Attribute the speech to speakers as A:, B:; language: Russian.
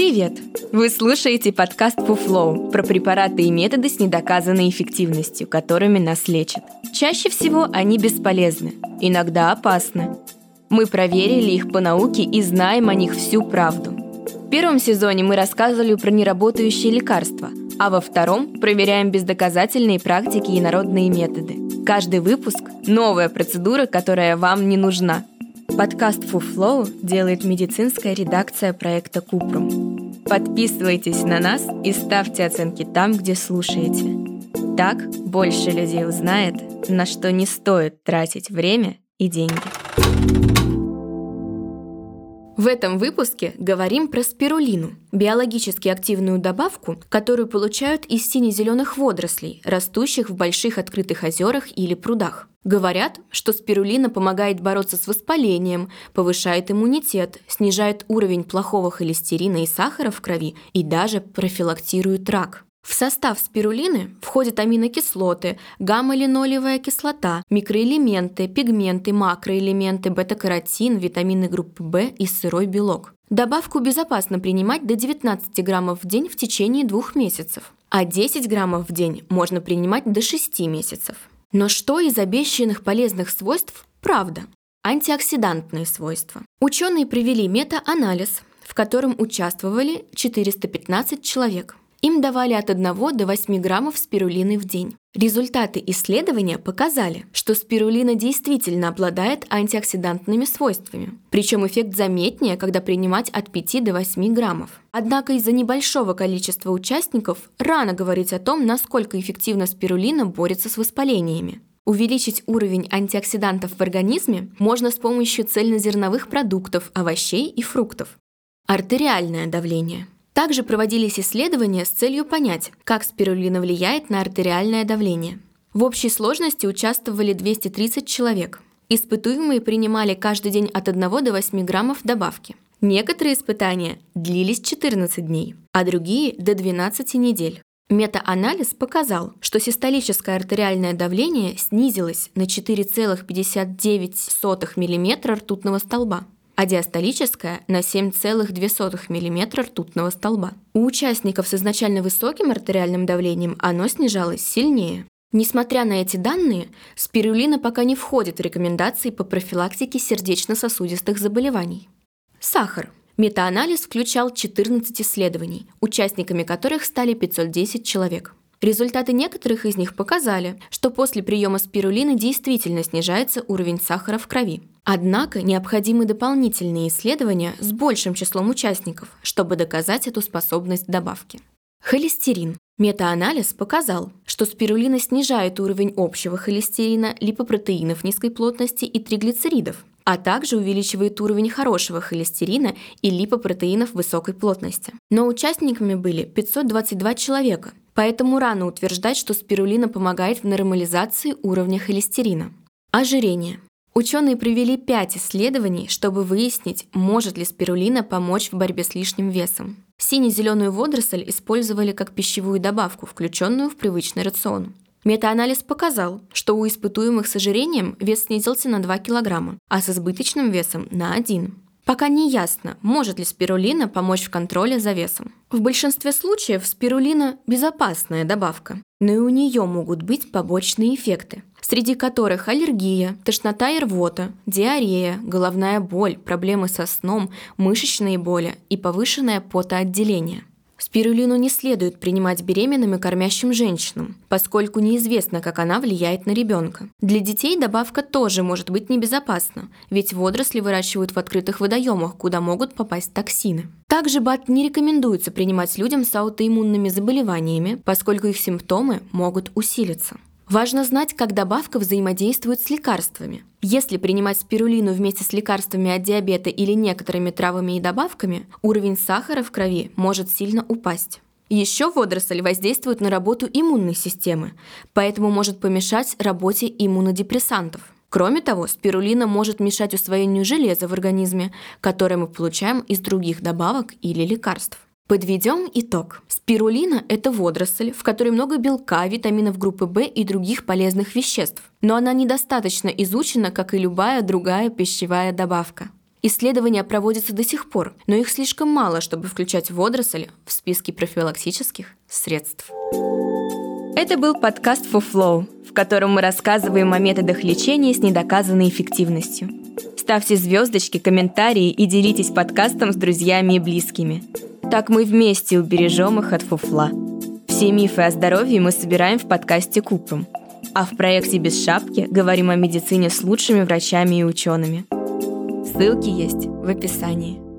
A: Привет! Вы слушаете подкаст Фуфлоу про препараты и методы с недоказанной эффективностью, которыми нас лечат. Чаще всего они бесполезны, иногда опасны. Мы проверили их по науке и знаем о них всю правду. В первом сезоне мы рассказывали про неработающие лекарства, а во втором проверяем бездоказательные практики и народные методы. Каждый выпуск – новая процедура, которая вам не нужна – Подкаст «Фуфлоу» делает медицинская редакция проекта «Купрум». Подписывайтесь на нас и ставьте оценки там, где слушаете. Так больше людей узнает, на что не стоит тратить время и деньги. В этом выпуске говорим про спирулину – биологически активную добавку, которую получают из сине-зеленых водорослей, растущих в больших открытых озерах или прудах. Говорят, что спирулина помогает бороться с воспалением, повышает иммунитет, снижает уровень плохого холестерина и сахара в крови и даже профилактирует рак. В состав спирулины входят аминокислоты, гамма-линолевая кислота, микроэлементы, пигменты, макроэлементы, бета-каротин, витамины группы В и сырой белок. Добавку безопасно принимать до 19 граммов в день в течение двух месяцев, а 10 граммов в день можно принимать до 6 месяцев. Но что из обещанных полезных свойств правда? Антиоксидантные свойства. Ученые провели мета-анализ, в котором участвовали 415 человек. Им давали от 1 до 8 граммов спирулины в день. Результаты исследования показали, что спирулина действительно обладает антиоксидантными свойствами. Причем эффект заметнее, когда принимать от 5 до 8 граммов. Однако из-за небольшого количества участников рано говорить о том, насколько эффективно спирулина борется с воспалениями. Увеличить уровень антиоксидантов в организме можно с помощью цельнозерновых продуктов, овощей и фруктов. Артериальное давление – также проводились исследования с целью понять, как спирулина влияет на артериальное давление. В общей сложности участвовали 230 человек. Испытуемые принимали каждый день от 1 до 8 граммов добавки. Некоторые испытания длились 14 дней, а другие – до 12 недель. Метаанализ показал, что систолическое артериальное давление снизилось на 4,59 мм ртутного столба а диастолическая на 7,2 мм ртутного столба. У участников с изначально высоким артериальным давлением оно снижалось сильнее. Несмотря на эти данные, спирулина пока не входит в рекомендации по профилактике сердечно-сосудистых заболеваний. Сахар. Метаанализ включал 14 исследований, участниками которых стали 510 человек. Результаты некоторых из них показали, что после приема спирулины действительно снижается уровень сахара в крови. Однако необходимы дополнительные исследования с большим числом участников, чтобы доказать эту способность добавки. Холестерин. Метаанализ показал, что спирулина снижает уровень общего холестерина, липопротеинов низкой плотности и триглицеридов, а также увеличивает уровень хорошего холестерина и липопротеинов высокой плотности. Но участниками были 522 человека, Поэтому рано утверждать, что спирулина помогает в нормализации уровня холестерина. Ожирение. Ученые провели пять исследований, чтобы выяснить, может ли спирулина помочь в борьбе с лишним весом. Сине-зеленую водоросль использовали как пищевую добавку, включенную в привычный рацион. Метаанализ показал, что у испытуемых с ожирением вес снизился на 2 кг, а с избыточным весом на 1. Пока не ясно, может ли спирулина помочь в контроле за весом. В большинстве случаев спирулина – безопасная добавка, но и у нее могут быть побочные эффекты, среди которых аллергия, тошнота и рвота, диарея, головная боль, проблемы со сном, мышечные боли и повышенное потоотделение. Спирулину не следует принимать беременным и кормящим женщинам, поскольку неизвестно, как она влияет на ребенка. Для детей добавка тоже может быть небезопасна, ведь водоросли выращивают в открытых водоемах, куда могут попасть токсины. Также БАТ не рекомендуется принимать людям с аутоиммунными заболеваниями, поскольку их симптомы могут усилиться. Важно знать, как добавка взаимодействует с лекарствами. Если принимать спирулину вместе с лекарствами от диабета или некоторыми травами и добавками, уровень сахара в крови может сильно упасть. Еще водоросль воздействует на работу иммунной системы, поэтому может помешать работе иммунодепрессантов. Кроме того, спирулина может мешать усвоению железа в организме, которое мы получаем из других добавок или лекарств. Подведем итог. Спирулина – это водоросль, в которой много белка, витаминов группы В и других полезных веществ. Но она недостаточно изучена, как и любая другая пищевая добавка. Исследования проводятся до сих пор, но их слишком мало, чтобы включать водоросли в списки профилактических средств. Это был подкаст Flow, в котором мы рассказываем о методах лечения с недоказанной эффективностью. Ставьте звездочки, комментарии и делитесь подкастом с друзьями и близкими. Так мы вместе убережем их от фуфла. Все мифы о здоровье мы собираем в подкасте Купрум. А в проекте «Без шапки» говорим о медицине с лучшими врачами и учеными – Ссылки есть в описании.